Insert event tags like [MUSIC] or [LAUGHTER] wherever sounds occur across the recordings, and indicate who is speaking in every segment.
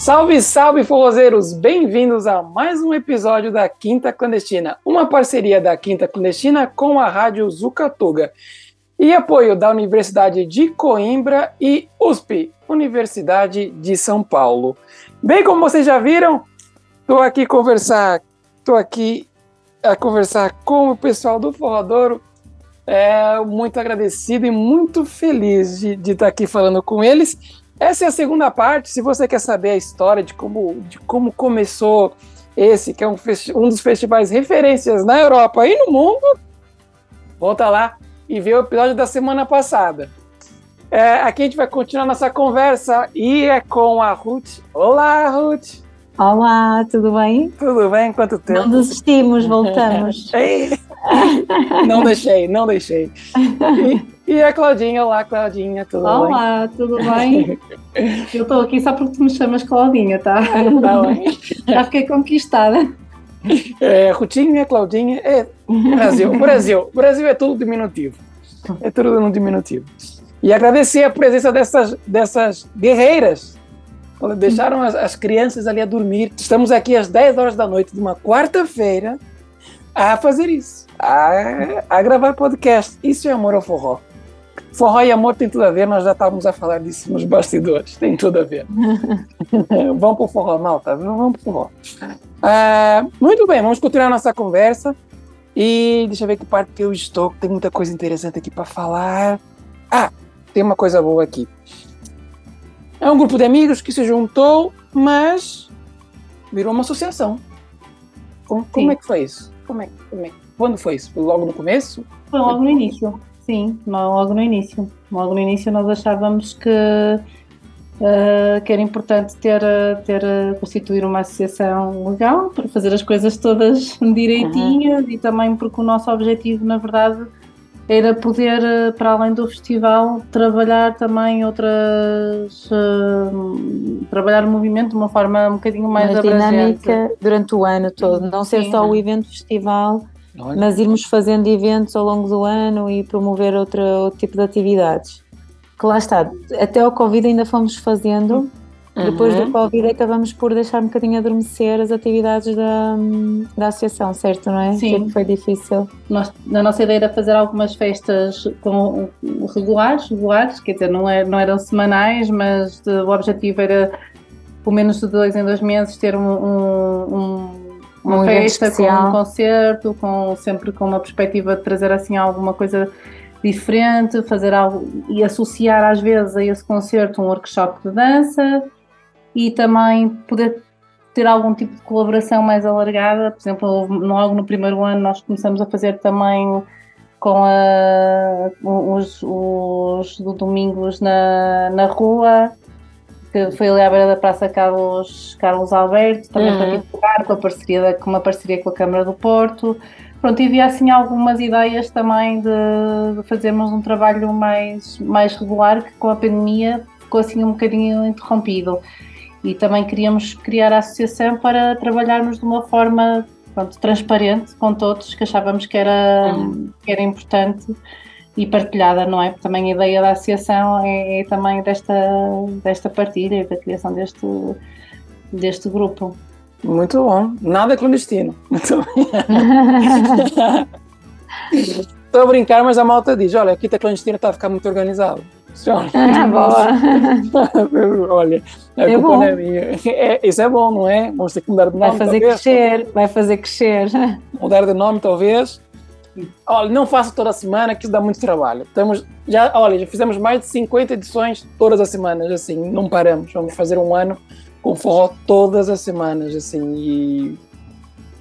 Speaker 1: Salve, salve, forrozeiros! Bem-vindos a mais um episódio da Quinta Clandestina, uma parceria da Quinta Clandestina com a Rádio Zucatuga e apoio da Universidade de Coimbra e USP, Universidade de São Paulo. Bem, como vocês já viram, estou aqui conversar, estou aqui a conversar com o pessoal do Forradouro. É, muito agradecido e muito feliz de, estar aqui falando com eles. Essa é a segunda parte. Se você quer saber a história de como, de como começou esse, que é um, um dos festivais referências na Europa e no mundo, volta lá e vê o episódio da semana passada. É, aqui a gente vai continuar nossa conversa e é com a Ruth. Olá, Ruth!
Speaker 2: Olá, tudo bem?
Speaker 1: Tudo bem? Quanto tempo?
Speaker 2: Não desistimos, voltamos. [LAUGHS]
Speaker 1: não deixei, não deixei. [LAUGHS] E, a Claudinha, olá Claudinha, tudo
Speaker 2: olá,
Speaker 1: bem?
Speaker 2: Olá, tudo bem? [LAUGHS] Eu estou aqui só porque tu me chamas Claudinha, tá? Tá bem. [LAUGHS] Já fiquei conquistada.
Speaker 1: É, Rutinha, Claudinha, é Brasil, Brasil, Brasil é tudo diminutivo. É tudo no diminutivo. E agradecer a presença dessas, dessas guerreiras Deixaram as, as, crianças ali a dormir. Estamos aqui às 10 horas da noite de uma quarta-feira a fazer isso, a, a, gravar podcast. Isso é amor ao forró. Forró e amor tem tudo a ver, nós já estávamos a falar disso nos bastidores, tem tudo a ver. vamos para o forró, malta, vamos para o forró. Uh, muito bem, vamos continuar a nossa conversa. E deixa eu ver que parte que eu estou, tem muita coisa interessante aqui para falar. Ah, tem uma coisa boa aqui. É um grupo de amigos que se juntou, mas virou uma associação. Como, como é que foi isso? Como é, como é, quando foi isso? Logo no começo?
Speaker 2: Foi logo no início, sim, logo no início. Logo no início nós achávamos que, uh, que era importante ter, ter constituir uma associação legal para fazer as coisas todas [LAUGHS] direitinhas uhum. e também porque o nosso objetivo, na verdade, era poder, eh, para além do festival, trabalhar também outras. Uh, trabalhar o movimento de uma forma um bocadinho mais, mais dinâmica
Speaker 3: durante o ano todo, não ser Sim. só o evento festival, Olha. mas irmos fazendo eventos ao longo do ano e promover outra, outro tipo de atividades. Que lá está, até o Covid ainda fomos fazendo depois uhum. do Covid acabamos por deixar um bocadinho adormecer as atividades da, da associação, certo, não é?
Speaker 2: Sim.
Speaker 3: Que foi difícil.
Speaker 2: Nós, a nossa ideia era fazer algumas festas com, regulares, regulares, quer dizer, não, é, não eram semanais, mas o objetivo era, pelo menos de dois em dois meses, ter um, um, um uma um festa com um concerto, com, sempre com uma perspectiva de trazer assim alguma coisa diferente, fazer algo e associar às vezes a esse concerto um workshop de dança e também poder ter algum tipo de colaboração mais alargada. Por exemplo, logo no primeiro ano nós começamos a fazer também com a, os, os do domingos na, na rua, que foi ali à beira da Praça Carlos, Carlos Alberto, também uhum. particular, com, a parceria, com uma parceria com a Câmara do Porto. Pronto, e havia assim algumas ideias também de, de fazermos um trabalho mais, mais regular, que com a pandemia ficou assim um bocadinho interrompido e também queríamos criar a associação para trabalharmos de uma forma pronto, transparente com todos, que achávamos que era, uhum. que era importante e partilhada, não é? Porque também a ideia da associação é, é também desta, desta partilha e da criação deste, deste grupo.
Speaker 1: Muito bom. Nada clandestino. [LAUGHS] Muito Estou a brincar, mas a malta diz: olha, aqui está clandestino está a ficar muito organizado. [LAUGHS]
Speaker 3: Ah, boa. [LAUGHS]
Speaker 1: Olha, a é culpa bom. não é minha. É, isso é bom, não é? Vamos ter que mudar de nome.
Speaker 3: Vai fazer talvez. crescer, vai fazer crescer.
Speaker 1: Mudar de nome, talvez. Olha, não faça toda a semana, que isso dá muito trabalho. Estamos, já, olha, já fizemos mais de 50 edições todas as semanas, assim, não paramos. Vamos fazer um ano com forró todas as semanas, assim, e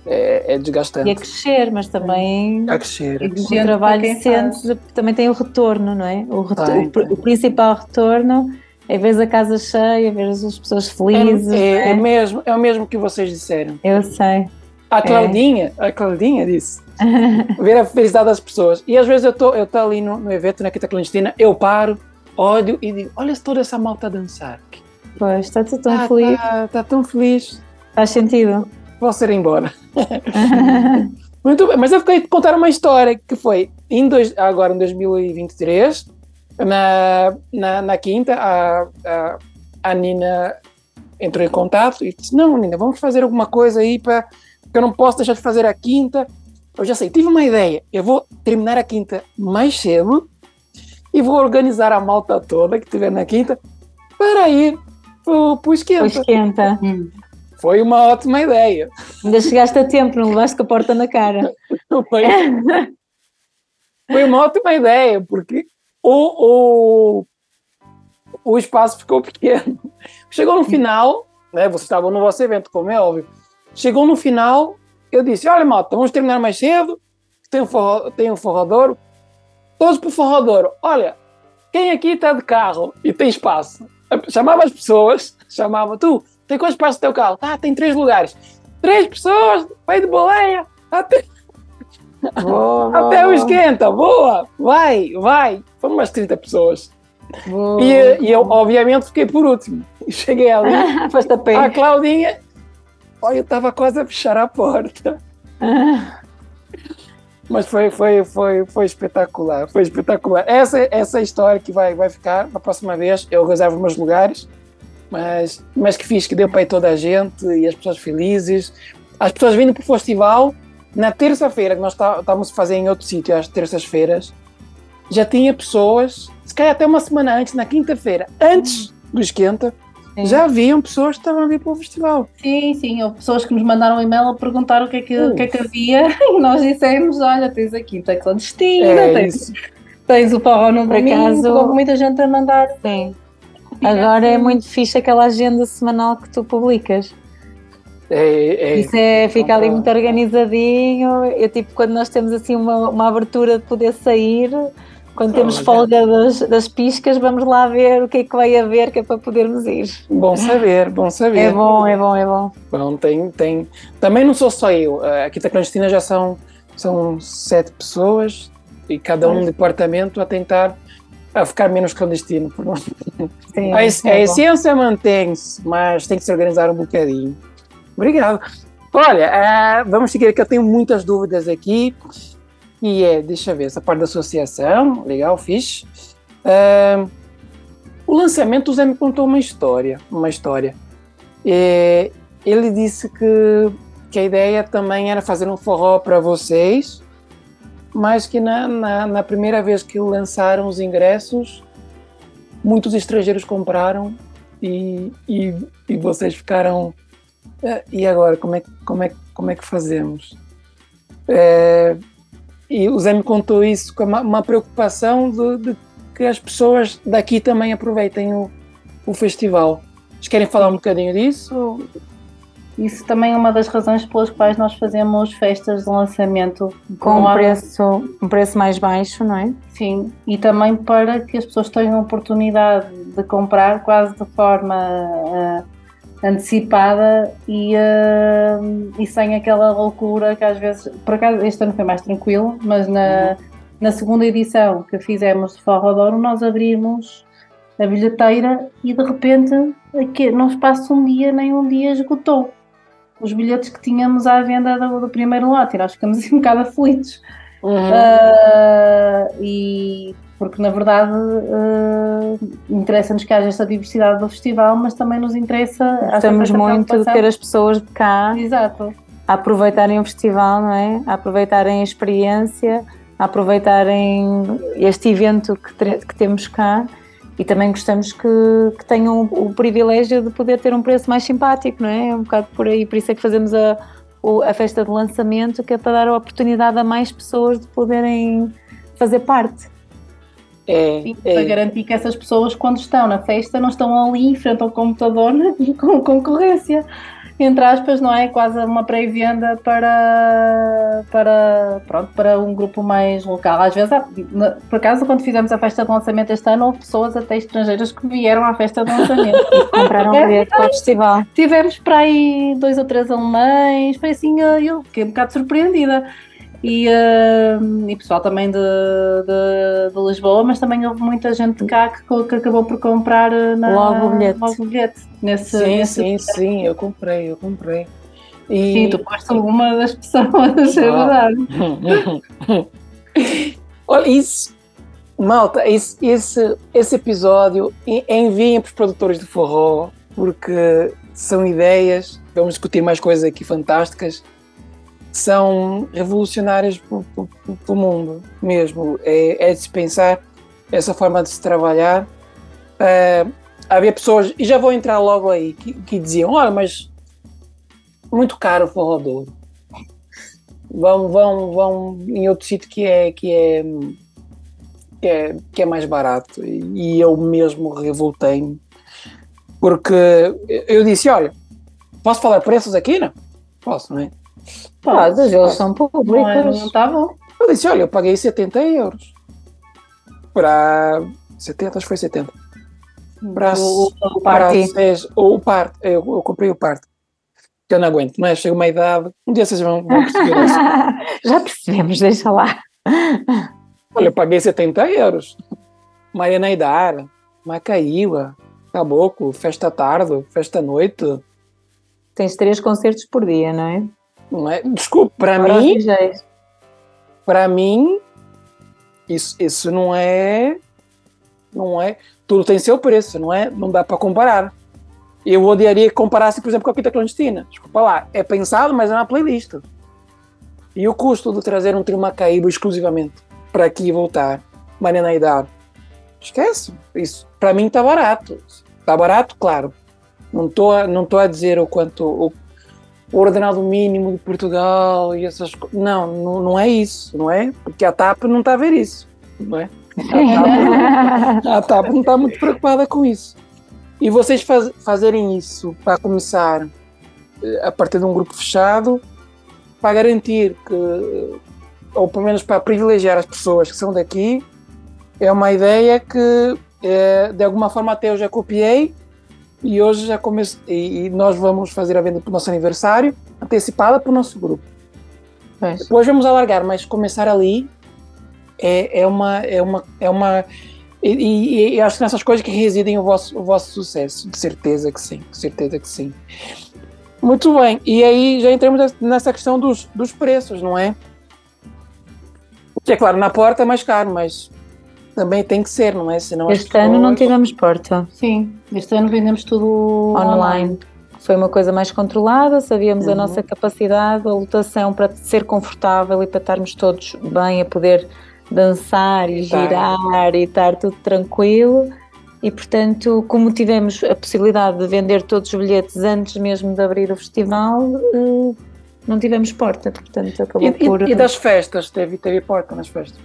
Speaker 1: é, é, desgastante.
Speaker 3: E a crescer, mas também
Speaker 1: a crescer.
Speaker 3: o trabalho sente, também tem o retorno, não é? O, retorno, o, o, principal retorno é ver a casa cheia, ver as pessoas felizes.
Speaker 1: É, é, é, mesmo, é o mesmo que vocês disseram.
Speaker 3: Eu sei.
Speaker 1: A é. Claudinha, a Claudinha disse. [LAUGHS] ver a felicidade das pessoas. E às vezes eu estou eu tô ali no, no evento na Quinta Clandestina, eu paro, olho e digo: olha toda essa malta a dançar.
Speaker 3: Pois, está tão ah, feliz.
Speaker 1: Está tá tão feliz.
Speaker 3: Faz sentido
Speaker 1: vou ser embora. [LAUGHS] [LAUGHS] Muito bem, mas eu fiquei contar uma história que foi em dois, agora em 2023, na, na, na quinta, a, a, a Nina entrou em contato e disse: Não, menina, vamos fazer alguma coisa aí para. Porque eu não posso deixar de fazer a quinta. Eu já sei, tive uma ideia. Eu vou terminar a quinta mais cedo e vou organizar a malta toda que estiver na quinta para ir para o esquenta. O
Speaker 3: esquenta. Hum.
Speaker 1: Foi uma ótima ideia.
Speaker 3: Ainda chegaste a tempo, não levaste com a porta na cara. [LAUGHS]
Speaker 1: Foi, foi uma ótima ideia, porque o, o, o espaço ficou pequeno. Chegou no final, né, vocês estavam no vosso evento, como é óbvio. Chegou no final, eu disse: Olha, malta, vamos terminar mais cedo. Tem um, forro, tem um forrador. Todos para o forrador. Olha, quem aqui está de carro e tem espaço? Chamava as pessoas, [LAUGHS] chamava tu, tem quantos espaço no teu carro? Ah, tem três lugares. Três pessoas, vai de boleia, até, boa, [LAUGHS] até o esquenta, boa, vai, vai. Foram umas 30 pessoas. E, e, eu, obviamente, fiquei por último. [LAUGHS] Cheguei ali, a Claudinha, olha, eu estava quase a fechar a porta. Mas foi, foi, foi, foi espetacular, foi espetacular. Essa, essa é história que vai, vai ficar na próxima vez. Eu reservo meus lugares mas, mas que fiz, que deu para ir toda a gente e as pessoas felizes. As pessoas vindo para o festival, na terça-feira, que nós estávamos a fazer em outro sítio, às terças-feiras, já tinha pessoas, se calhar até uma semana antes, na quinta-feira, antes do esquenta, Sim. já haviam pessoas que estavam a vir para o festival.
Speaker 2: Sim, sim, houve pessoas que nos mandaram um e-mail a perguntar o que é que, o que, é que havia [LAUGHS] e nós dissemos: olha, tens a quinta clandestina, é tens, tens o forró no domingo, acaso, houve muita gente a mandar.
Speaker 3: Sim. Agora é muito fixe aquela agenda semanal que tu publicas.
Speaker 1: É, é,
Speaker 3: Isso é, fica ali muito organizadinho. Eu, tipo, quando nós temos assim uma, uma abertura de poder sair, quando temos folga das, das piscas, vamos lá ver o que é que vai haver, que é para podermos ir.
Speaker 1: Bom saber, bom saber.
Speaker 3: É bom, é bom, é bom.
Speaker 1: Bom, tem, tem. Também não sou só eu. Aqui da Clandestina já são, são sete pessoas e cada um departamento a tentar a ficar menos clandestino. Sim, a, é a essência mantém-se, mas tem que se organizar um bocadinho. Obrigado. Olha, uh, vamos seguir que eu tenho muitas dúvidas aqui. E é, deixa eu ver, essa parte da associação, legal, fixe. Uh, o lançamento, o Zé me contou uma história, uma história. E ele disse que, que a ideia também era fazer um forró para vocês, mas que na, na, na, primeira vez que lançaram os ingressos, muitos estrangeiros compraram e, e, e vocês ficaram. Eh, e agora, como é, como é, como é que fazemos? É, e o Zé me contou isso com uma, uma preocupação de, de, que as pessoas daqui também aproveitem o, o festival. Vocês querem falar um bocadinho disso?
Speaker 2: Isso também é uma das razões pelas quais nós fazemos festas de lançamento
Speaker 3: com um preço, um preço mais baixo, não é?
Speaker 2: Sim, e também para que as pessoas tenham a oportunidade de comprar quase de forma uh, antecipada e, uh, e sem aquela loucura que às vezes, por acaso este ano foi mais tranquilo, mas na, na segunda edição que fizemos de Forrodouro nós abrimos a bilheteira e de repente aqui, não se passa um dia nem um dia esgotou os bilhetes que tínhamos à venda do, do primeiro lote, e nós ficamos [LAUGHS] um bocado aflitos. Uhum. Uh, e porque na verdade uh, interessa-nos que haja esta diversidade do festival, mas também nos interessa.
Speaker 3: Gostamos muito de ter as pessoas de cá
Speaker 2: Exato.
Speaker 3: a aproveitarem o festival, não é? A aproveitarem a experiência, a aproveitarem este evento que, que temos cá e também gostamos que, que tenham o, privilégio de poder ter um preço mais simpático, não é? É um bocado por aí, por isso é que fazemos a, a festa de lançamento, que é para dar a oportunidade a mais pessoas de poderem fazer parte.
Speaker 2: É, Sim, é. Para garantir que essas pessoas, quando estão na festa, não estão ali em frente ao computador [LAUGHS] com concorrência entre aspas, não é? Quase uma pré-venda para, para, pronto, para um grupo mais local. Às vezes, por acaso, quando fizemos a festa de lançamento este ano, houve pessoas até estrangeiras que vieram à festa de lançamento. [LAUGHS]
Speaker 3: e compraram um bilhete para o festival.
Speaker 2: Tivemos para aí dois ou três alemães, foi assim, eu fiquei um bocado surpreendida e, uh, e pessoal também de, de, de, Lisboa, mas também houve muita gente cá que, que acabou por comprar eh, na,
Speaker 3: logo o bilhete.
Speaker 2: Logo o bilhete
Speaker 1: nesse, sim, nesse sim, bilhete. sim, eu comprei, eu comprei.
Speaker 2: E... Sim, tu foste alguma das pessoas, é verdade. [LAUGHS]
Speaker 1: Olha, isso, malta, esse, esse, esse episódio enviem para os produtores de forró, porque são ideias, vamos discutir mais coisas aqui fantásticas, são revolucionárias para o mundo mesmo. É, é, de se pensar essa forma de se trabalhar. Uh, havia pessoas, e já vou entrar logo aí, que, que diziam: olha, mas muito caro o forrador. Vão, vão, vão em outro sítio que é, que é, que é, que é mais barato. E eu mesmo revoltei-me, porque eu disse: olha, posso falar preços aqui? Não? Posso, não é?
Speaker 3: Pode, eles são públicos. Não,
Speaker 2: não tá bom.
Speaker 1: Eu disse: olha, eu paguei 70 euros para 70, acho que foi 70. Para, o, o, para seis, o parte, eu, eu comprei o parte. Que eu não aguento, é? Chega uma idade, um dia vocês vão, vão perceber isso. [LAUGHS]
Speaker 3: Já percebemos, deixa lá.
Speaker 1: Olha, eu paguei 70 euros. Maria Naidara, Macaíba, Caboclo, Festa Tarde, Festa Noite.
Speaker 3: Tens três concertos por dia, não é?
Speaker 1: Não é? Desculpe, para mim. Para mim, isso, isso não é. Não é. Tudo tem seu preço, não é? Não dá para comparar. Eu odiaria que comparasse, por exemplo, com a Quinta Clandestina. Desculpa lá, é pensado, mas é uma playlist. E o custo de trazer um trio Macaíba exclusivamente para aqui e voltar, Mariana Idar, esquece. Isso, para mim, está barato. Está barato, claro. Não estou não tô a dizer o quanto o, o ordenado mínimo de Portugal e essas coisas. Não, não, não é isso, não é? Porque a TAP não está a ver isso, não é? A TAP, [LAUGHS] a TAP não está muito preocupada com isso. E vocês faz, fazerem isso para começar eh, a partir de um grupo fechado, para garantir que, ou pelo menos para privilegiar as pessoas que são daqui, é uma ideia que é, de alguma forma até eu já copiei e hoje já comece, e, nós vamos fazer a venda para o nosso aniversário, antecipada para o nosso grupo. É. Depois vamos alargar, mas começar ali é, é uma. É uma, é uma e, e, e acho que nessas coisas que residem o vosso, o vosso sucesso, de certeza que sim, de certeza que sim. Muito bem, e aí já entramos nessa questão dos, dos preços, não é? Que é claro, na porta é mais caro, mas também tem que ser, não é?
Speaker 3: Senão este pessoas... ano não tivemos porta.
Speaker 2: Sim, este ano vendemos tudo online. online.
Speaker 3: Foi uma coisa mais controlada, sabíamos uhum. a nossa capacidade, a lotação para ser confortável e para estarmos todos bem a poder dançar e girar e estar tudo tranquilo. E portanto, como tivemos a possibilidade de vender todos os bilhetes antes mesmo de abrir o festival, eh, não tivemos porta, portanto acabou
Speaker 1: e,
Speaker 3: por.
Speaker 1: E das festas? Teve, teve porta nas festas?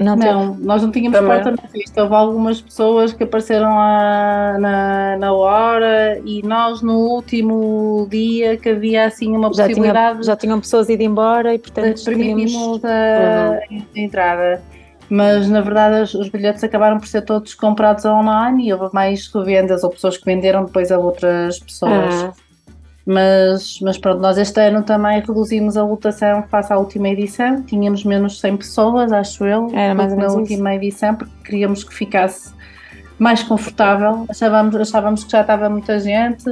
Speaker 2: Não, não nós não tínhamos Também. porta na festa. Houve algumas pessoas que apareceram lá na, na hora e nós no último dia que havia assim uma já possibilidade.
Speaker 3: Tinha, já tinham pessoas ido embora e portanto
Speaker 2: permitimos a, uhum. a entrada. Mas na verdade os, os, bilhetes acabaram por ser todos comprados online e houve mais vendas ou pessoas que venderam depois a outras pessoas. Uhum. Mas, mas pronto, nós este ano também reduzimos a lotação face à última edição. Tínhamos menos 100 pessoas, acho eu,
Speaker 3: Era mais
Speaker 2: na última isso. edição, porque queríamos que ficasse mais confortável. Achávamos, achávamos que já estava muita gente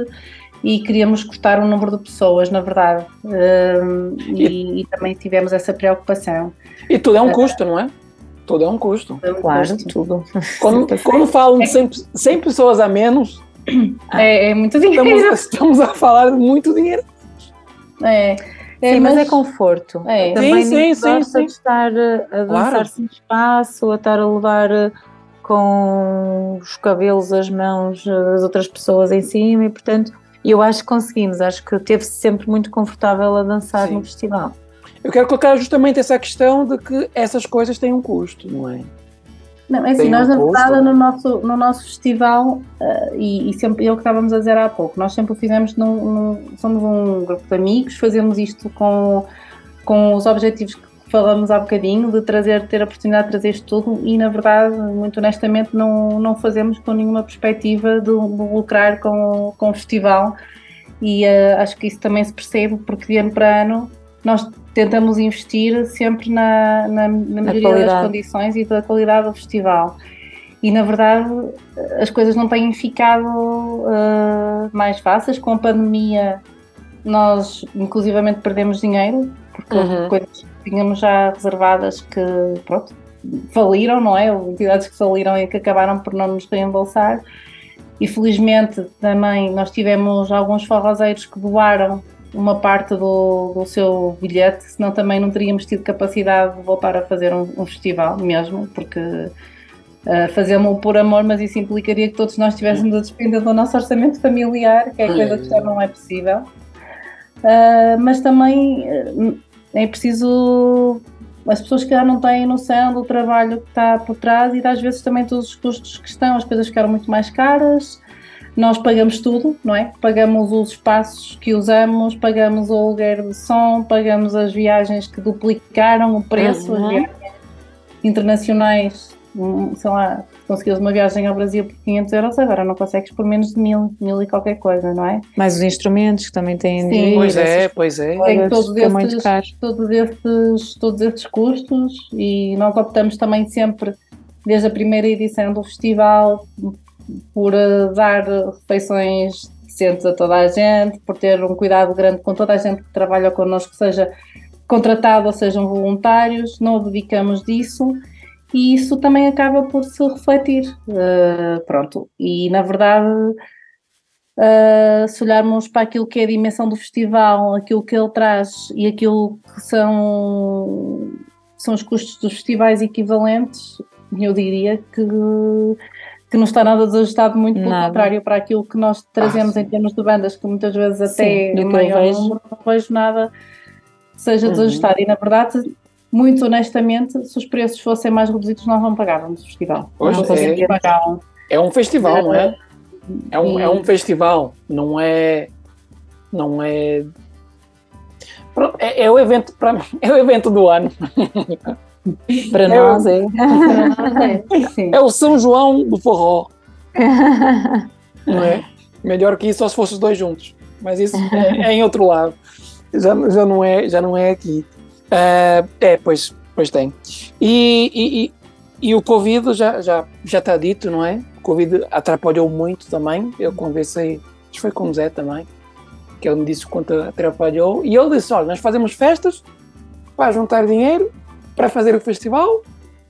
Speaker 2: e queríamos cortar o número de pessoas, na verdade. Um, e, e, também tivemos essa preocupação.
Speaker 1: E tudo é um custo, não é? Tudo é um custo.
Speaker 3: É um claro, custo. tudo.
Speaker 1: Quando, [LAUGHS] quando falam de 100, 100 pessoas a menos, [CLEARS THROAT]
Speaker 2: é, é muito dinheiro.
Speaker 1: Estamos, estamos, a falar de muito dinheiro.
Speaker 2: É.
Speaker 3: É, sim, mas, mas, é conforto.
Speaker 1: É. Também sim, sim, sim,
Speaker 3: de estar a dançar claro. sem espaço, a estar a levar eh, com os cabelos, as mãos das outras pessoas em cima e, portanto, eu acho que conseguimos. Acho que teve-se sempre muito confortável a dançar sim. no festival.
Speaker 1: Eu quero colocar justamente essa questão de que essas coisas têm um custo, não é?
Speaker 2: Não, é assim, nós na verdade no nosso, no nosso festival, uh, e, e, sempre é o que estávamos a dizer há pouco, nós sempre o fizemos, num, num, somos um grupo de amigos, fazemos isto com, com os objetivos que falamos há bocadinho, de trazer, ter a oportunidade de trazer isto tudo e na verdade, muito honestamente, não, não fazemos com nenhuma perspectiva de, de lucrar com, com o festival. E uh, acho que isso também se percebe porque de ano para ano nós tentamos investir sempre na, na, na maioria das condições e da qualidade do festival. E na verdade as coisas não têm ficado uh, mais fáceis. Com a pandemia, nós inclusivamente perdemos dinheiro, porque uhum. coisas que tínhamos já reservadas que pronto, faliram, não é? Entidades que faliram e que acabaram por não nos reembolsar. e felizmente também nós tivemos alguns forrozeiros que doaram uma parte do, do seu bilhete, senão também não teríamos tido capacidade de voltar a fazer um, um festival mesmo, porque uh, fazemos-o por amor, mas isso implicaria que todos nós estivéssemos a despender do nosso orçamento familiar, que é coisa que já não é possível. Uh, mas também uh, é preciso as pessoas que já não têm noção do trabalho que está por trás e às vezes também todos os custos que estão, as coisas ficaram muito mais caras, nós pagamos tudo, não é? Pagamos os espaços que usamos, pagamos o aluguer de som, pagamos as viagens que duplicaram o preço, uhum. as viagens internacionais, hum, sei lá, conseguias uma viagem ao Brasil por 500 euros, agora não consegues por menos de mil, mil e qualquer coisa, não é?
Speaker 3: Mais os instrumentos que também têm.
Speaker 1: Sim, pois é, pois é.
Speaker 2: Tem todos esses, todos, esses, todos esses custos e nós optamos também sempre, desde a primeira edição do festival, por uh, dar refeições decentes a toda a gente, por ter um cuidado grande com toda a gente que trabalha connosco, seja contratado ou sejam voluntários, não abdicamos disso e isso também acaba por se refletir. Uh, pronto, e na verdade, uh, se olharmos para aquilo que é a dimensão do festival, aquilo que ele traz e aquilo que são, são os custos dos festivais equivalentes, eu diria que que não está nada desajustado, muito pelo nada. contrário para aquilo que nós trazemos ah, em termos de bandas, que muitas vezes até sim, maior vejo. número, não vejo nada que seja uhum. desajustado. E na verdade, muito honestamente, se os preços fossem mais reduzidos, nós não pagávamos o festival.
Speaker 1: Pois
Speaker 2: não
Speaker 1: é, pagar. é um festival, não é? É um, é um festival, não é. Não é. É, é o evento para [LAUGHS] é o evento do ano. [LAUGHS]
Speaker 3: Para [LAUGHS] nós, é.
Speaker 1: é o São João do forró. [LAUGHS] Não é? Melhor que isso só se fossem os dois juntos. Mas isso é, é, em outro lado. Já, já, não, é, já não é aqui. Uh, é, pois, pois tem. E, e, e, e, o Covid já, já, já está dito, não é? O Covid atrapalhou muito também. Eu conversei, foi com o Zé também, que ele me disse quanto atrapalhou. E ele disse: olha, nós fazemos festas para juntar dinheiro para fazer o festival,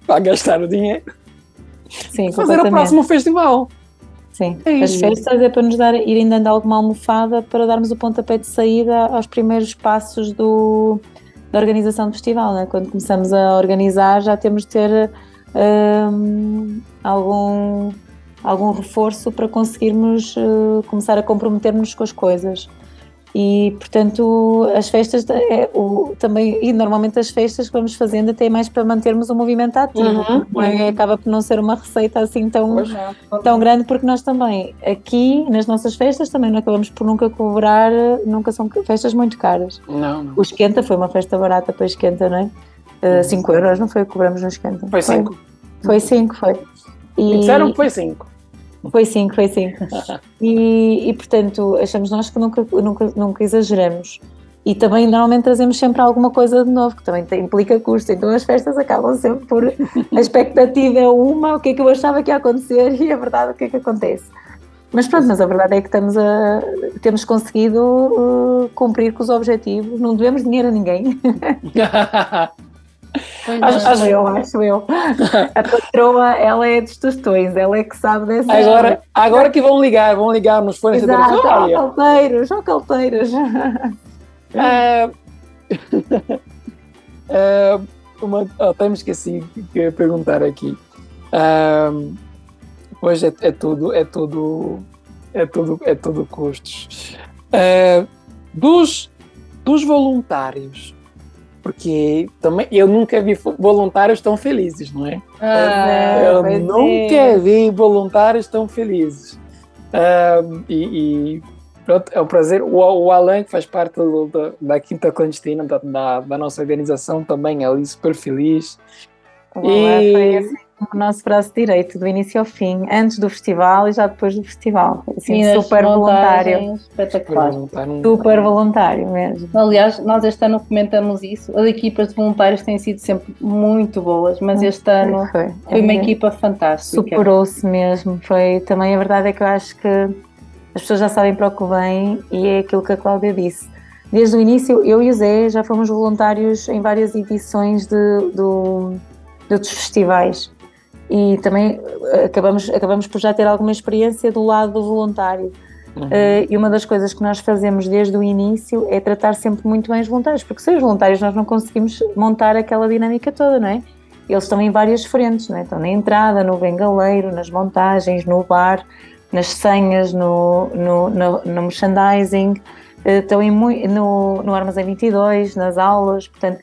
Speaker 1: para gastar o dinheiro.
Speaker 3: Sim,
Speaker 1: fazer o próximo festival.
Speaker 3: Sim, é as festas é para nos dar, irem dando alguma almofada para darmos o pontapé de saída aos primeiros passos do, da organização do festival. Né? Quando começamos a organizar, já temos de ter um, algum, algum reforço para conseguirmos uh, começar a comprometermos com as coisas. E, portanto, as festas é, o, também, e normalmente as festas que vamos fazendo até é mais para mantermos o movimento ativo, uhum, é? acaba por não ser uma receita assim tão, tão grande, porque nós também, aqui nas nossas festas, também não acabamos por nunca cobrar, nunca são festas muito caras.
Speaker 1: Não, não.
Speaker 3: O Esquenta foi uma festa barata para Esquenta, não é? 5 uh, euros, não foi cobramos no Esquenta?
Speaker 1: Foi 5.
Speaker 3: Foi 5, foi.
Speaker 1: E... disseram que foi 5.
Speaker 3: Foi sim, foi sim. [LAUGHS] E, e portanto, achamos nós que nunca, nunca, nunca exageramos. E também normalmente trazemos sempre alguma coisa de novo, que também implica custo. Então as festas acabam sempre por. A expectativa é uma, o que é que eu achava que ia acontecer [LAUGHS] e a verdade o que é que acontece. Mas pronto, mas a verdade é que estamos a, temos conseguido uh, cumprir com os objetivos, não devemos dinheiro a ninguém. [LAUGHS] Acho, eu, acho eu. [LAUGHS] A patroa, ela é dos tostões, ela é que sabe dessa.
Speaker 1: Agora, agora que vão ligar, vão ligar nos fornecedores.
Speaker 3: Exato, ó, calteiros, ó, calteiros.
Speaker 1: É, é, uma, oh, até me esqueci que perguntar aqui. É, hoje é, é, tudo, é tudo, é tudo, é tudo custos. É, dos, dos voluntários, porque também eu nunca vi voluntários tão felizes, não é?
Speaker 3: Ah,
Speaker 1: eu nunca é. vi voluntários tão felizes. Uh, e, e, pronto, é um prazer. O, o Alan, que faz parte do, do, da Quinta Clandestina, da, da, da, nossa organização, também é ali super feliz.
Speaker 3: O e... foi assim o nosso braço direito, do início ao fim, antes do festival e já depois do festival. Assim, Sim, super voluntário.
Speaker 2: Espetacular.
Speaker 3: Super voluntário mesmo.
Speaker 2: Aliás, nós este ano comentamos isso. As equipas de voluntários têm sido sempre muito boas, mas este ano foi, foi uma é. equipa fantástica.
Speaker 3: Superou-se mesmo. Foi também a verdade é que eu acho que as pessoas já sabem para o que vem e é aquilo que a Cláudia disse. Desde o início, eu e o Zé já fomos voluntários em várias edições de, do, de outros festivais e também acabamos, acabamos por já ter alguma experiência do lado do voluntário. Uhum. Uh, e uma das coisas que nós fazemos desde o início é tratar sempre muito bem os voluntários, porque sem os voluntários nós não conseguimos montar aquela dinâmica toda, não é? Eles estão em várias frentes, não é? Estão na entrada, no bengaleiro, nas montagens, no bar, nas senhas, no, no, no, no merchandising, uh, estão em, no, no Armazém 22, nas aulas, portanto,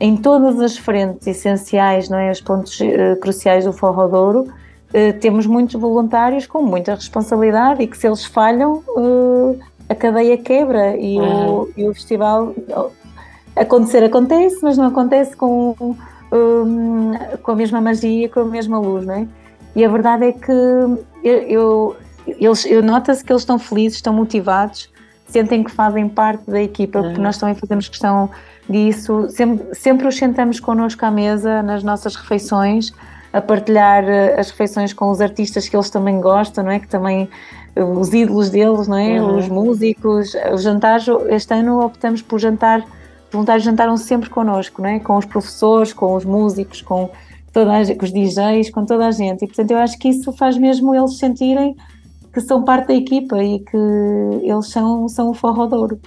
Speaker 3: em todas as frentes essenciais, não é? Os pontos uh, cruciais do Forro Douro, uh, temos muitos voluntários com muita responsabilidade e que se eles falham, uh, a cadeia quebra e, uhum. o, e o festival acontecer acontece, mas não acontece com, um, com a mesma magia, com a mesma luz, não é? E a verdade é que eu, eu, eles, eu nota-se que eles estão felizes, estão motivados, sentem que fazem parte da equipa, porque uhum. nós também fazemos questão disso. Sempre, sempre os sentamos connosco à mesa nas nossas refeições, a partilhar eh, as refeições com os artistas que eles também gostam, não é? Que também eh, os ídolos deles, não é? Uhum. Os músicos, os jantares. Este ano optamos por jantar. Os voluntários jantaram sempre connosco, não é? Com os professores, com os músicos, com toda a, com os DJs, com toda a gente. E portanto eu acho que isso faz mesmo eles sentirem que são parte da equipa e que eles são, são o forró de ouro.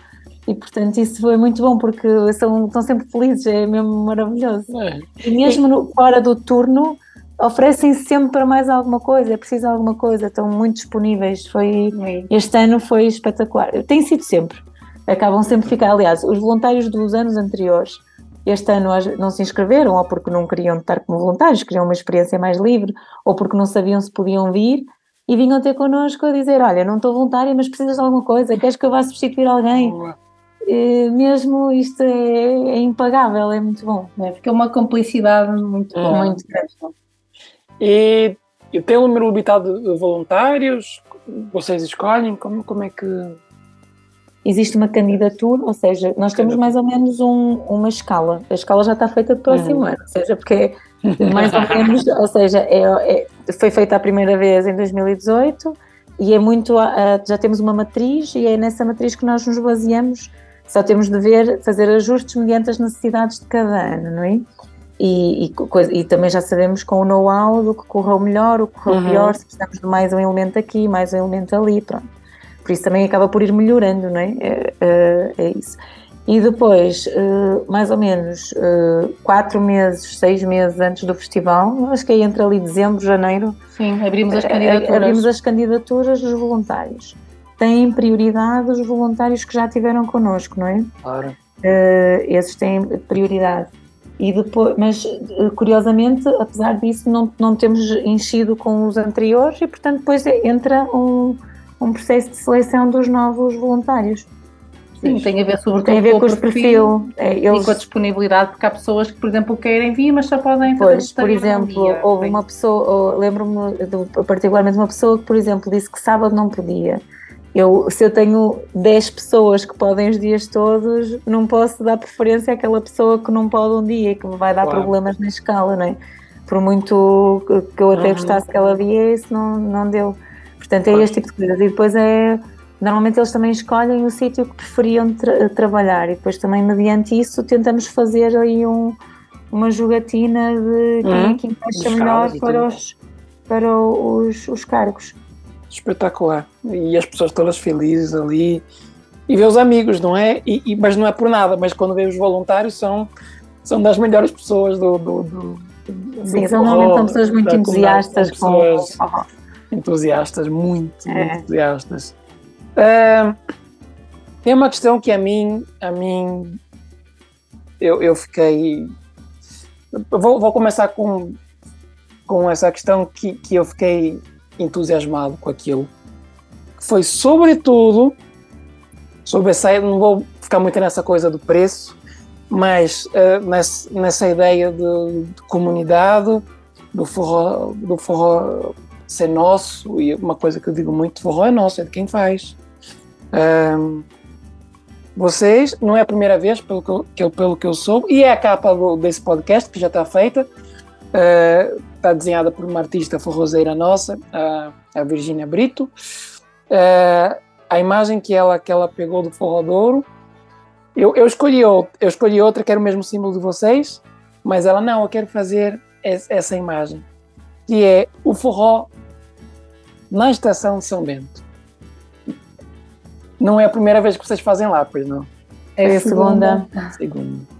Speaker 3: E portanto isso foi muito bom porque são, estão sempre felizes, é mesmo maravilhoso. É. E mesmo no, fora do turno oferecem sempre para mais alguma coisa, é preciso alguma coisa, estão muito disponíveis. Foi, este ano foi espetacular. Tem sido sempre. Acabam sempre ficar, aliás, os voluntários dos anos anteriores, este ano não se inscreveram, ou porque não queriam estar como voluntários, queriam uma experiência mais livre, ou porque não sabiam se podiam vir, e vinham ter connosco a dizer: Olha, não estou voluntária, mas precisas de alguma coisa, queres que eu vá substituir alguém? Mesmo isto é, é, impagável, é muito bom.
Speaker 2: É, fica uma complicidade muito.
Speaker 1: É. Muito grande. E, e tem um número limitado de voluntários? Vocês escolhem? Como, como é que.
Speaker 3: Existe uma candidatura, ou seja, nós temos mais ou menos um, uma escala. A escala já está feita de próximo ano, ou seja, porque mais ou [LAUGHS] menos, ou seja, é, é, foi feita a primeira vez em 2018 e é muito, já temos uma matriz e é nessa matriz que nós nos baseamos só temos de ver, fazer ajustes mediante as necessidades de cada ano, não é? E, e, e também já sabemos com o know-how do que correu melhor, o que correu uhum. pior, se precisamos de mais um elemento aqui, mais um elemento ali, pronto. Por isso também acaba por ir melhorando, não é? É, é, é isso. E depois, eh, mais ou menos eh, quatro meses, seis meses antes do festival, acho que é entre ali dezembro, janeiro.
Speaker 2: Sim, abrimos as eh, candidaturas.
Speaker 3: Abrimos as candidaturas dos voluntários têm prioridade os voluntários que já tiveram connosco, não é?
Speaker 1: Claro. Uh,
Speaker 3: esses têm prioridade. E depois, mas curiosamente, apesar disso, não, não temos enchido com os anteriores e, portanto, depois entra um, um processo de seleção dos novos voluntários.
Speaker 2: Sim, tem a ver sobretudo
Speaker 3: tem a ver com, com o perfil, perfil
Speaker 2: é, eles... e com a disponibilidade, porque há pessoas que, por exemplo, querem vir, mas só podem
Speaker 3: fazer Pois, por exemplo, houve uma pessoa, lembro-me particularmente uma pessoa que, por exemplo, disse que sábado não podia eu, se eu tenho 10 pessoas que podem os dias todos, não posso dar preferência àquela pessoa que não pode um dia e que me vai dar claro. problemas na escala, não é? Por muito que eu até uhum. gostasse que ela via, isso não, não deu. Portanto, é claro. este tipo de coisas. E depois é. Normalmente eles também escolhem o sítio que preferiam tra trabalhar e depois também, mediante isso, tentamos fazer aí um, uma jogatina de quem é uhum. que encaixa melhor para, os, para os, os cargos
Speaker 1: espetacular. E as pessoas todas felizes ali. E ver os amigos, não é? E, e, mas não é por nada, mas quando vê os voluntários são, são das melhores pessoas do. do, do,
Speaker 3: do Sim, são normalmente são pessoas muito entusiastas pessoas com.
Speaker 1: Entusiastas, muito, é. muito entusiastas. Uh, tem uma questão que a mim, a mim eu, eu fiquei. Vou, vou começar com, com essa questão que, que eu fiquei entusiasmado com aquilo. Foi sobretudo sobre essa, não vou ficar muito nessa coisa do preço, mas uh, nessa, nessa ideia de, de, comunidade, do forró, do forró ser nosso, e uma coisa que eu digo muito, forró é nosso, é de quem faz. Vocês, não é a primeira vez, pelo que eu, pelo que eu soube, e é a capa do, desse podcast, que já está feita, uh, está desenhada por uma artista forrozeira nossa, a, a Virginia Brito. É, a imagem que ela, que ela pegou do Forrodouro, eu, eu, escolhi eu escolhi outra que era o mesmo símbolo de vocês, mas ela, não, eu quero fazer essa imagem. que é o forró na estação de São Bento. Não é a primeira vez que vocês fazem lá, pois não?
Speaker 3: É a segunda.
Speaker 1: Segunda.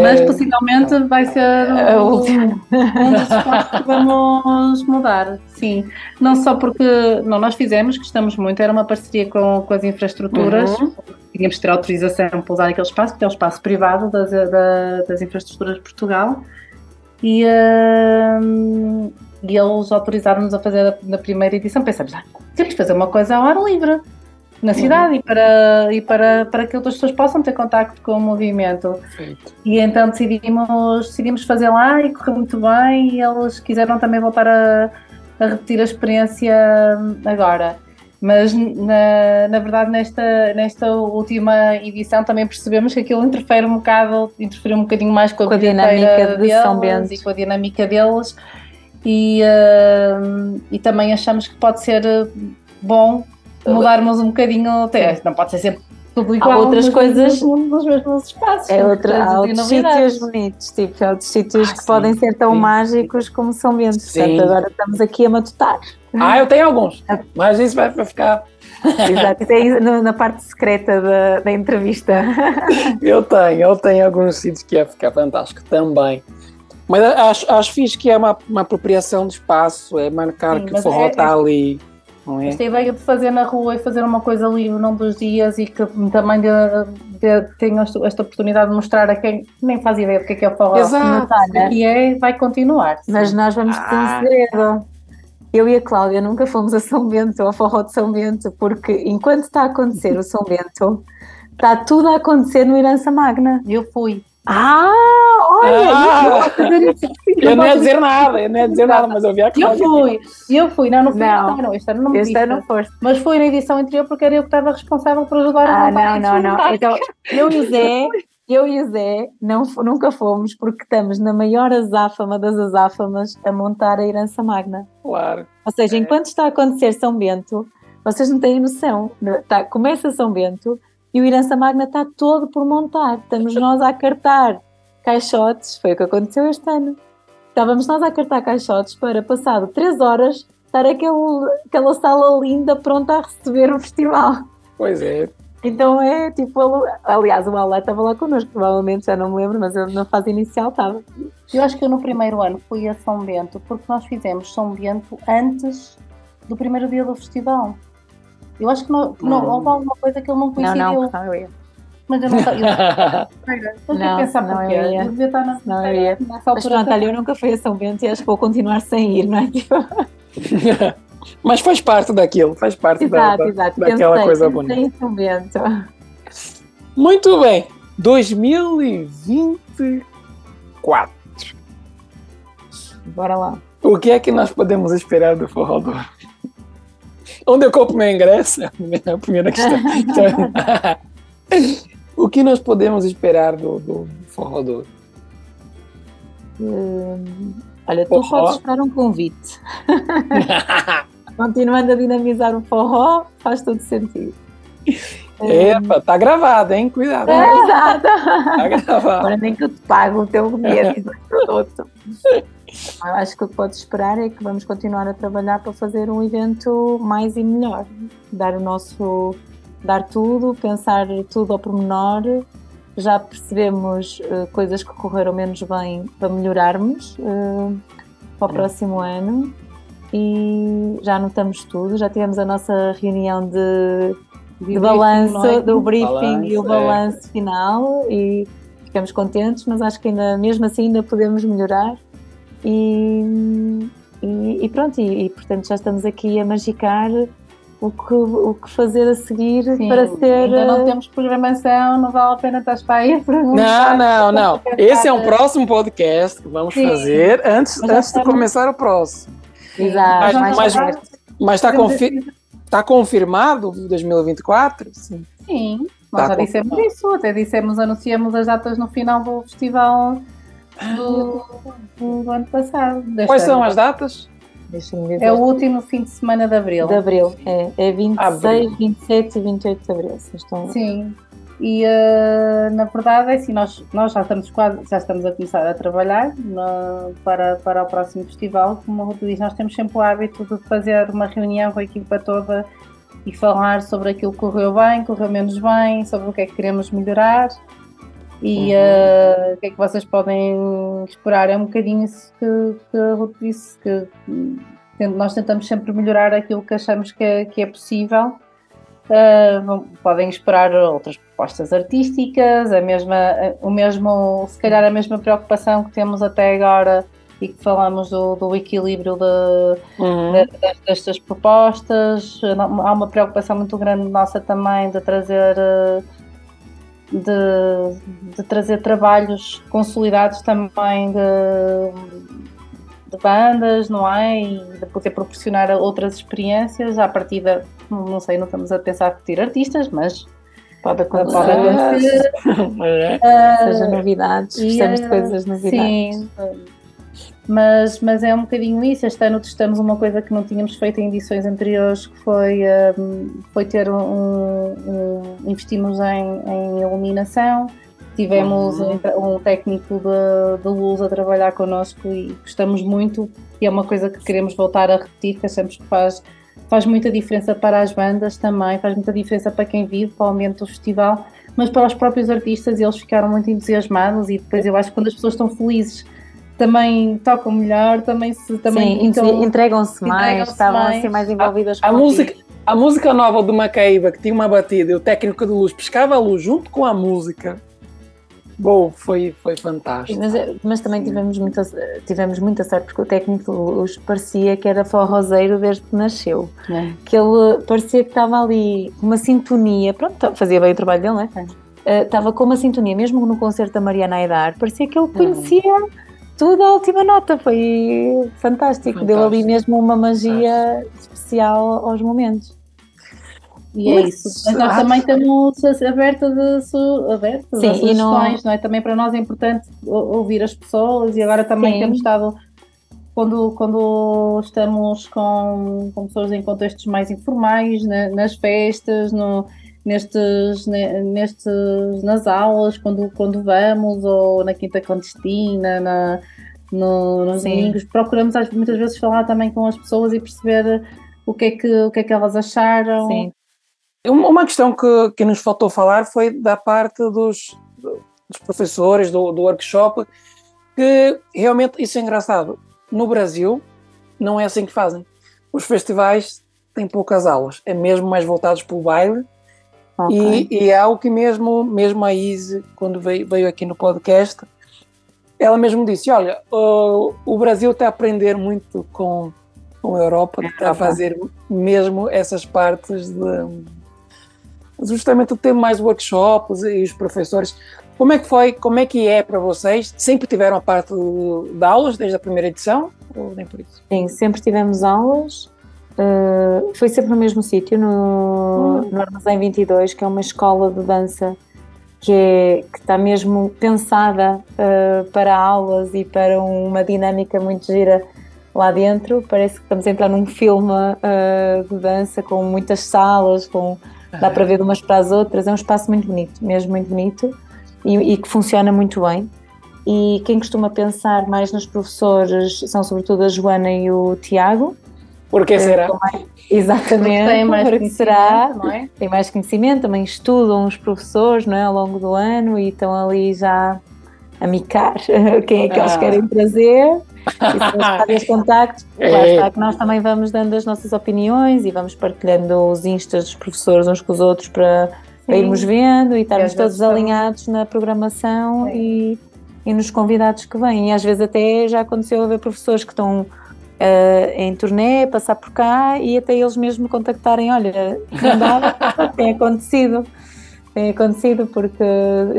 Speaker 2: Mas é, possivelmente vai ser a um, um dos espaços que vamos mudar, sim. Não só porque não, nós fizemos, gostamos muito, era uma parceria com, com as infraestruturas, uhum. tínhamos de ter autorização para usar aquele espaço, que é um espaço privado das, da, das infraestruturas de Portugal, e, uh, e eles autorizaram-nos a fazer na primeira edição. Pensamos, ah, temos de fazer uma coisa ao ar livre na cidade uhum. e, para, e para, para que outras pessoas possam ter contacto com o movimento. Perfeito. E então decidimos, decidimos fazer lá e correu muito bem e eles quiseram também voltar a, a repetir a experiência agora. Mas na, na verdade nesta, nesta última edição também percebemos que aquilo interfere um bocado, interferiu um bocadinho mais com a, com a dinâmica de São Bento e com a dinâmica deles e, uh, e também achamos que pode ser bom mudarmos um bocadinho até. Não pode ser sempre tudo igual.
Speaker 3: Há outras coisas
Speaker 2: nos mesmos espaços.
Speaker 3: É outra, há outros sítios bonitos, tipo, há outros sítios ah, que sim, podem ser tão sim. mágicos como São Bento. Portanto, agora estamos aqui a matutar.
Speaker 1: Ah, eu tenho alguns, mas isso vai, ficar.
Speaker 3: Exato, isso é na parte secreta da, da entrevista. [LAUGHS]
Speaker 1: eu tenho, eu tenho alguns sítios que ia ficar fantástico também. Mas acho, acho fixe que é uma, uma apropriação de espaço, é marcar Sim, que o forró está é, ali. Não é?
Speaker 2: Esta ideia de fazer na rua e fazer uma coisa livre num dos dias e que também de, de, tenho esta oportunidade de mostrar a quem nem faz ideia do que é, que é o forró
Speaker 1: Exato.
Speaker 2: que é, vai continuar.
Speaker 3: Sim. Mas nós vamos ter ah. um segredo. Eu e a Cláudia nunca fomos a São Bento, ao forró de São Bento, porque enquanto está a acontecer o São Bento, está tudo a acontecer no Irança Magna.
Speaker 2: Eu fui.
Speaker 3: Ah, olha!
Speaker 1: Ah, eu não ia dizer nada, eu não ia dizer nada, mas eu vi a
Speaker 2: Eu fui, eu fui, não, não fui
Speaker 3: não,
Speaker 2: este ano, este ano não me
Speaker 3: Este ano foste.
Speaker 2: Mas fui na edição anterior porque era eu que estava responsável por ajudar
Speaker 3: ah, a Ah, não, não, não. Então, eu e o Zé, eu e o Zé não, nunca fomos porque estamos na maior azáfama das azáfamas a montar a herança magna.
Speaker 1: Claro.
Speaker 3: Ou seja, enquanto está a acontecer São Bento, vocês não têm noção. Tá, começa São Bento e o Herança Magna está todo por montar. Estamos nós a cartar caixotes, foi o que aconteceu este ano. Estávamos nós a cartar caixotes para, passado três horas, estar aquele, aquela sala linda pronta a receber o festival.
Speaker 1: Pois é.
Speaker 3: Então é tipo, aliás, o Alé estava lá connosco, provavelmente, já não me lembro, mas eu na fase inicial estava.
Speaker 2: Eu acho que eu no primeiro ano fui a São Bento, porque nós fizemos São Bento antes do primeiro dia do festival. Eu acho que não, não, houve alguma coisa que ele não coincidiu.
Speaker 3: Não, não, não eu ia.
Speaker 2: Mas eu não sei. Eu [LAUGHS] não, pensar não, porque eu ia. devia estar na,
Speaker 3: não, eu ia. nessa altura. Mas pronto, eu nunca fui a São Bento e acho que vou continuar sem ir, não é? [LAUGHS] [LAUGHS]
Speaker 1: Mas faz parte daquilo, faz parte exato, da, exato. daquela Pensei, coisa bonita.
Speaker 3: Em São Bento.
Speaker 1: Muito bem. 2024.
Speaker 3: Bora lá.
Speaker 1: O que é que nós podemos esperar do Forró do Onde eu compro meu ingresso? É a primeira questão. [LAUGHS] o que nós podemos esperar do, do Forró do
Speaker 3: hum, Olha, tu forró. podes esperar um convite. [LAUGHS] Continuando a dinamizar o forró, faz todo sentido.
Speaker 1: Epa, tá gravado, hein? Cuidado.
Speaker 3: É, exato. Tá gravado. Agora nem que eu te pago o teu dinheiro. [LAUGHS] Eu acho que o que pode esperar é que vamos continuar a trabalhar para fazer um evento mais e melhor. Dar o nosso. dar tudo, pensar tudo ao pormenor. Já percebemos uh, coisas que correram menos bem para melhorarmos uh, para o próximo ano e já anotamos tudo. Já tivemos a nossa reunião de, de balanço, é? do briefing balanço, e o balanço é. final e ficamos contentes, mas acho que ainda, mesmo assim ainda podemos melhorar e, e, e pronto, e, e, portanto já estamos aqui a magicar o que, o que fazer a seguir Sim, para ser.
Speaker 2: Ainda não temos programação, não vale a pena estar para aí [LAUGHS]
Speaker 1: Não, não, não. Esse é um próximo podcast que vamos Sim. fazer antes, antes de começar o próximo.
Speaker 3: Exato.
Speaker 1: Mas, mas, mas está, confir está confirmado 2024?
Speaker 2: Sim. Sim, nós tá já dissemos isso, até dissemos, anunciamos as datas no final do festival do, do ano passado.
Speaker 1: Quais são as datas?
Speaker 2: É o último fim de semana de abril.
Speaker 3: De abril, é. É 26, abril. 27 e 28 de abril. Estão...
Speaker 2: Sim. E uh, na verdade é assim, nós, nós já estamos quase, já estamos a começar a trabalhar no, para, para o próximo festival. Como o Rodrigo diz, nós temos sempre o hábito de fazer uma reunião com a equipa toda e falar sobre aquilo que correu bem, correu menos bem, sobre o que é que queremos melhorar e uh, o que é que vocês podem esperar. É um bocadinho isso que, que a Ruth disse, que nós tentamos sempre melhorar aquilo que achamos que é, que é possível. Uh, podem esperar outras propostas artísticas, a mesma, o mesmo, se calhar a mesma preocupação que temos até agora e que falamos do, do equilíbrio de, uhum. de, destas propostas. Há uma preocupação muito grande nossa também de trazer de, de trazer trabalhos consolidados também de, de, bandas, não é? E de poder proporcionar outras experiências. À partida, não sei, não estamos a pensar repetir artistas, mas
Speaker 3: pode acontecer. Pode acontecer. uh, [LAUGHS] Seja novidades, gostamos de coisas novidades. Sim,
Speaker 2: mas, mas é um bocadinho isso. Este ano testamos uma coisa que não tínhamos feito em edições anteriores, que foi, um, foi ter um, um investimos em, em, iluminação, tivemos uhum. um técnico de, de, luz a trabalhar connosco e gostamos muito, e é uma coisa que queremos voltar a repetir, que achamos que faz, faz muita diferença para as bandas também, faz muita diferença para quem vive, para o ambiente do festival, mas para os próprios artistas eles ficaram muito entusiasmados e depois eu acho que quando as pessoas estão felizes também tocam melhor, também se também
Speaker 3: Sim, então, entregam-se mais, entregam estavam mais. assim mais envolvidas
Speaker 1: a, a música a música nova do Macaíba que tinha uma batida e o técnico de luz pescava a luz junto com a música Bom, foi, foi fantástico.
Speaker 3: Mas, mas, também tivemos muita, tivemos muita sorte porque o técnico de luz parecia que era forrozeiro desde que nasceu. É. Que ele parecia que estava ali uma sintonia, pronto, fazia bem o trabalho dele, não é? é. Uh, estava com uma sintonia, mesmo no concerto da Mariana Aidar, parecia que ele conhecia tudo à última nota, foi fantástico. fantástico. Deu ali mesmo uma magia fantástico. especial aos momentos.
Speaker 2: E é isso. Mas nós também estamos abertos a, su, abertos Sim, a sugestões, não... não... é? Também para nós é importante ouvir as pessoas e agora também Sim. temos estado quando, quando estamos com, com pessoas em contextos mais informais, né, nas festas, no, nestes, nestes, nas aulas, quando, quando vamos, ou na quinta clandestina, na, no, nos Sim. domingos, procuramos muitas vezes falar também com as pessoas e perceber o que é que, o que, é que elas acharam. Sim.
Speaker 1: Uma questão que, que nos faltou falar foi da parte dos, dos professores, do, do workshop, que realmente isso é engraçado. No Brasil, não é assim que fazem. Os festivais têm poucas aulas, é mesmo mais voltados para o baile Okay. E, e, é algo que mesmo, mesmo a Izzy, quando veio, veio aqui no podcast, ela mesmo disse, olha, o, o Brasil está a aprender muito com, com a Europa, está a fazer mesmo essas partes de justamente ter mais workshops e os professores. Como é que foi, como é que é para vocês? Sempre tiveram a parte de aulas desde a primeira edição? Ou nem por isso?
Speaker 3: Sim, sempre tivemos aulas. Uh, foi sempre no mesmo sítio, no, no Armazém 22, que é uma escola de dança que, é, que está mesmo pensada uh, para aulas e para uma dinâmica muito gira lá dentro. Parece que estamos a entrar num filme uh, de dança com muitas salas, com, dá para ver de umas para as outras. É um espaço muito bonito, mesmo muito bonito e, e que funciona muito bem. E quem costuma pensar mais nos professores são sobretudo a Joana e o Tiago,
Speaker 1: por que será?
Speaker 3: Exatamente. Tem mais porque será? Não é? Tem mais conhecimento, também estudam os professores não é, ao longo do ano e estão ali já a micar [LAUGHS] quem é que ah. eles querem trazer. E os [LAUGHS] contactos, é. lá está que nós também vamos dando as nossas opiniões e vamos partilhando os instas dos professores uns com os outros para, para irmos vendo e estarmos todos alinhados na programação e, e nos convidados que vêm. E às vezes até já aconteceu haver professores que estão uh, em turnê, passar por cá e até eles mesmo contactarem, olha, não dá, [LAUGHS] tem acontecido, tem acontecido porque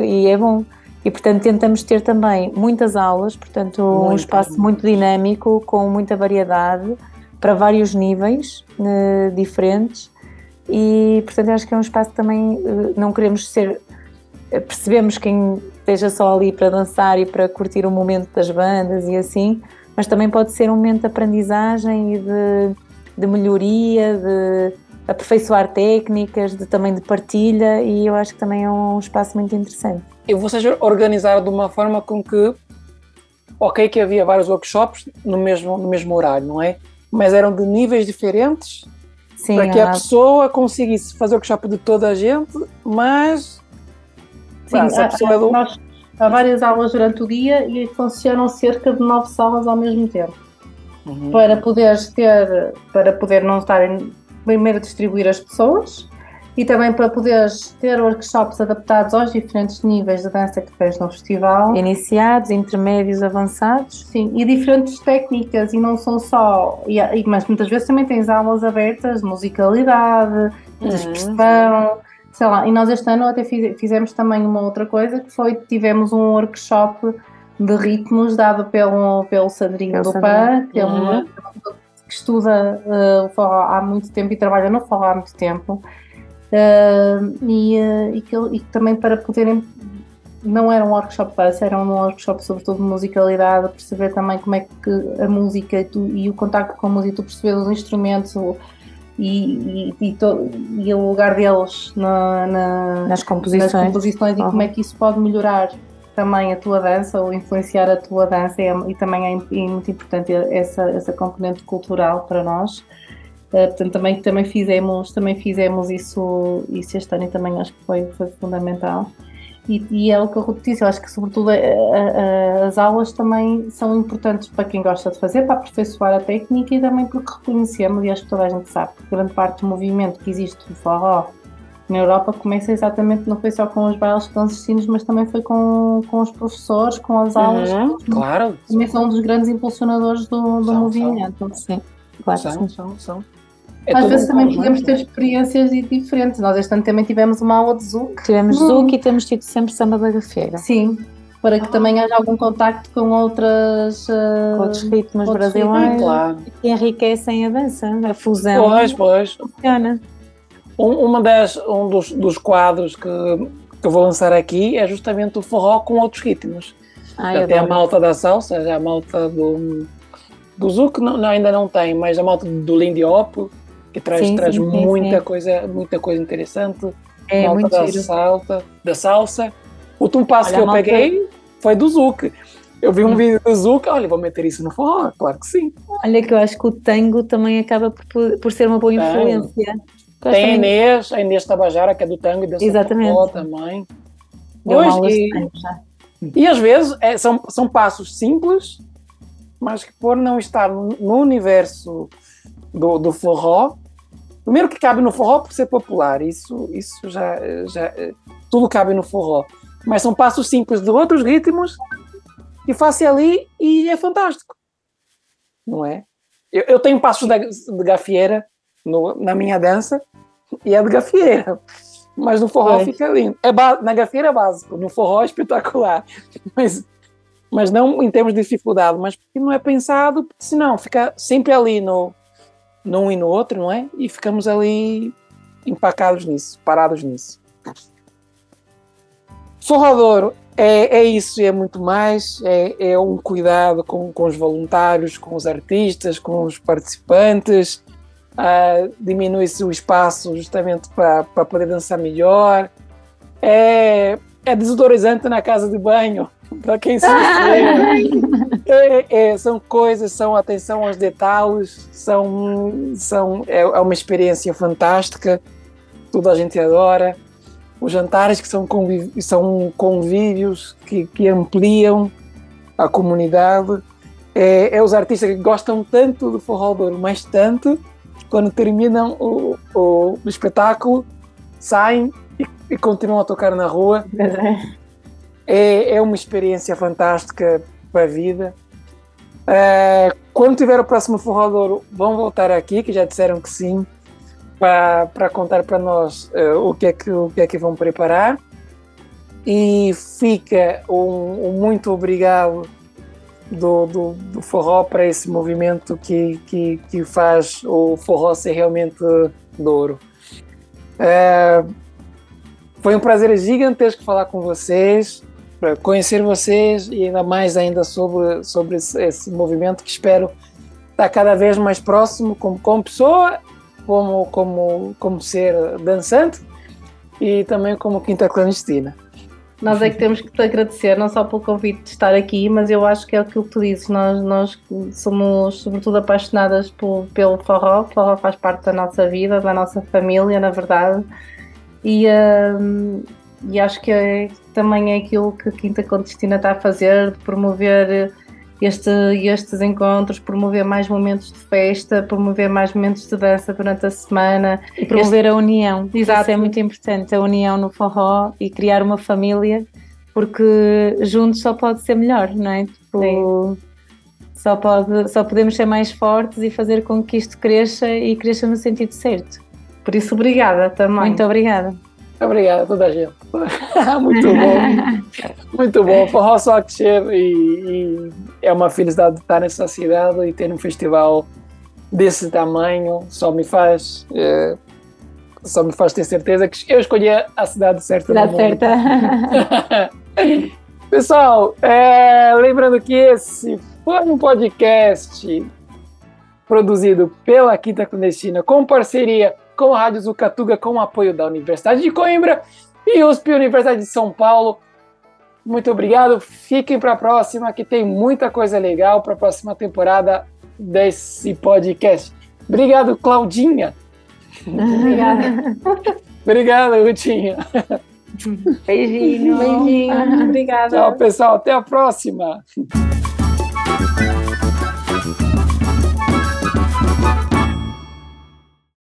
Speaker 3: e é bom. E portanto tentamos ter também muitas aulas, portanto muito um espaço muito dinâmico, com muita variedade, para vários níveis uh, diferentes e portanto acho que é um espaço que também uh, não queremos ser percebemos quem esteja só ali para dançar e para curtir o momento das bandas e assim, mas também pode ser um momento de aprendizagem e de, de melhoria, de, aperfeiçoar técnicas, de, também de partilha, e eu acho que também é um espaço muito interessante.
Speaker 1: E vocês organizaram de uma forma com que, ok, que havia vários workshops no mesmo, no mesmo horário, não é? Mas eram de níveis diferentes Sim, para que a pessoa conseguisse fazer o workshop de toda a gente, mas
Speaker 2: Sim, a, pessoa é do... nós, há várias aulas durante o dia e funcionam cerca de nove salas ao mesmo tempo. Uhum. Para poderes ter, para poder não estar em, primeiro distribuir as pessoas e também para poderes ter workshops adaptados aos diferentes níveis de dança que tens no festival.
Speaker 3: Iniciados, intermédios, avançados.
Speaker 2: Sim, e diferentes técnicas, e não são só. E, mas muitas vezes também tens aulas abertas de musicalidade, de uhum. expressão, sei lá. E nós este ano até fizemos também uma outra coisa que foi: tivemos um workshop de ritmos dado pelo, pelo Sandrinho do PAN, que é uma uhum. que estuda uh, o forró há muito tempo e trabalha no forró há muito tempo. Uh, e, uh, e, que, e também para poderem não era um workshop base, era um workshop sobretudo de musicalidade, perceber também como é que a música e, tu, e o contacto com a música, tu perceber os instrumentos e, e, e, to, e, o lugar deles na, na,
Speaker 3: nas composições,
Speaker 2: nas composições uhum. e como é que isso pode melhorar também a tua dança ou influenciar a tua dança e, e também é, é, muito importante essa, essa componente cultural para nós. Uh, portanto, também, também, fizemos, também fizemos isso, isso este ano e também acho que foi, foi fundamental. E, e, é o que eu disse, eu acho que sobretudo a, a, as aulas também são importantes para quem gosta de fazer, para aperfeiçoar a técnica e também porque reconhecemos, e acho que toda a gente sabe, que grande parte do movimento que existe no forró na Europa começa exatamente, não foi só com os bailes clandestinos, mas também foi com, com os professores, com as aulas.
Speaker 1: Uhum, claro.
Speaker 2: Também são um dos grandes impulsionadores do, do são, movimento. São.
Speaker 3: Sim, claro.
Speaker 1: São, são, são.
Speaker 2: É Às vezes também podemos ter experiências diferentes. Nós este ano também tivemos uma aula de Zouk.
Speaker 3: Tivemos hum. Zouk e temos tido sempre samba da gafeira.
Speaker 2: Sim, para que ah. também haja algum contacto com outras uh,
Speaker 3: outros ritmos outros brasileiros claro. que enriquecem a dança, a fusão.
Speaker 1: Pois, pois. Funciona. Um, uma das, um dos, dos quadros que, que eu vou lançar aqui é justamente o forró com outros ritmos. Ai, Até a malta da salsa, a malta do, do Zouk não, ainda não tem, mas a malta do Lindy Hop, que traz, sim, traz sim, muita, sim. Coisa, muita coisa interessante. É, malta da, salsa, da salsa. O último passo olha, que eu malta... peguei foi do Zouk. Eu vi um hum. vídeo do Zuka, olha, vou meter isso no forró, claro que sim.
Speaker 3: Olha que eu acho que o tango também acaba por, por ser uma boa influência.
Speaker 1: Tem a Inês, a Inês Tabajara, que é do tango e dança Exatamente. também. Pois, e, e às vezes é, são, são passos simples, mas que por não estar no, universo do, do forró, primeiro que cabe no forró por ser popular, isso, isso já, já tudo cabe no forró. Mas são passos simples de outros ritmos e faço ali e é fantástico. Não é? Eu, eu tenho passos de, de gafieira no, na minha dança e é de gafieira. Mas no forró é. fica lindo. É na gafieira é básico, no forró é espetacular. [LAUGHS] Mas, mas não em termos de dificuldade, mas porque não é pensado, porque senão fica sempre ali no, num e no outro, não é? E ficamos ali empacados nisso, parados nisso. Forrador é, é isso e é muito mais. É, é um cuidado com, com os voluntários, com os artistas, com os participantes uh, diminui-se o espaço justamente para poder dançar melhor. É, é desodorizante na casa de banho, [LAUGHS] para quem se [LAUGHS] é, é, São coisas, são atenção aos detalhes, são, são, é, é uma experiência fantástica, tudo a gente adora. Os jantares que são, conviv são convívios que, que ampliam a comunidade. É, é, os artistas que gostam tanto do forró do mas tanto, quando terminam o, o, o espetáculo, saem e, continuam a tocar na rua. É, é uma experiência fantástica para a vida. Uh, quando tiver o próximo Forró vão voltar aqui, que já disseram que sim, para, contar para nós uh, o, que é que, o que é que vão preparar. E fica um, um muito obrigado do, do, do, forró para esse movimento que, que, que faz o forró ser realmente douro. É, foi um prazer gigantesco falar com vocês, conhecer vocês e ainda mais ainda sobre, sobre esse, esse movimento que espero estar cada vez mais próximo como, como pessoa como, como, como ser dançante e também como quinta clandestina.
Speaker 2: Nós é que temos que te agradecer, não só pelo convite de estar aqui, mas eu acho que é aquilo que tu dizes. Nós, nós somos, sobretudo, apaixonadas por, pelo forró. O forró faz parte da nossa vida, da nossa família, na verdade. E, hum, e acho que é, também é aquilo que a Quinta Clandestina está a fazer, de promover este, estes encontros, promover mais momentos de festa, promover mais momentos de dança durante a semana.
Speaker 3: E promover este... a união. Exato. Isso é muito importante, a união no forró e criar uma família, porque juntos só pode ser melhor, não é? Tipo, só, pode, só podemos ser mais fortes e fazer com que isto cresça e cresça no sentido certo.
Speaker 2: Por isso, obrigada também.
Speaker 3: Muito obrigada.
Speaker 1: Obrigado a toda a gente. [LAUGHS] Muito bom. [LAUGHS] Muito bom. Forró só crescer e, e, é uma felicidade estar nessa cidade e ter um festival desse tamanho. Só me faz. É, só me faz ter certeza que eu escolhi a cidade certa.
Speaker 3: Cidade certa. [LAUGHS]
Speaker 1: Pessoal, é, lembrando que esse foi um podcast produzido pela Quinta Clandestina com parceria com a Rádio Zucatuga, com o apoio da Universidade de Coimbra e USP Universidade de São Paulo. Muito obrigado. Fiquem para a próxima, que tem muita coisa legal para a próxima temporada desse podcast. Obrigado, Claudinha.
Speaker 3: Obrigada. [LAUGHS]
Speaker 1: Obrigado, Rutinha. [LAUGHS]
Speaker 3: Beijinho.
Speaker 2: Beijinho.
Speaker 3: Obrigada.
Speaker 1: Tchau, pessoal. Até a próxima.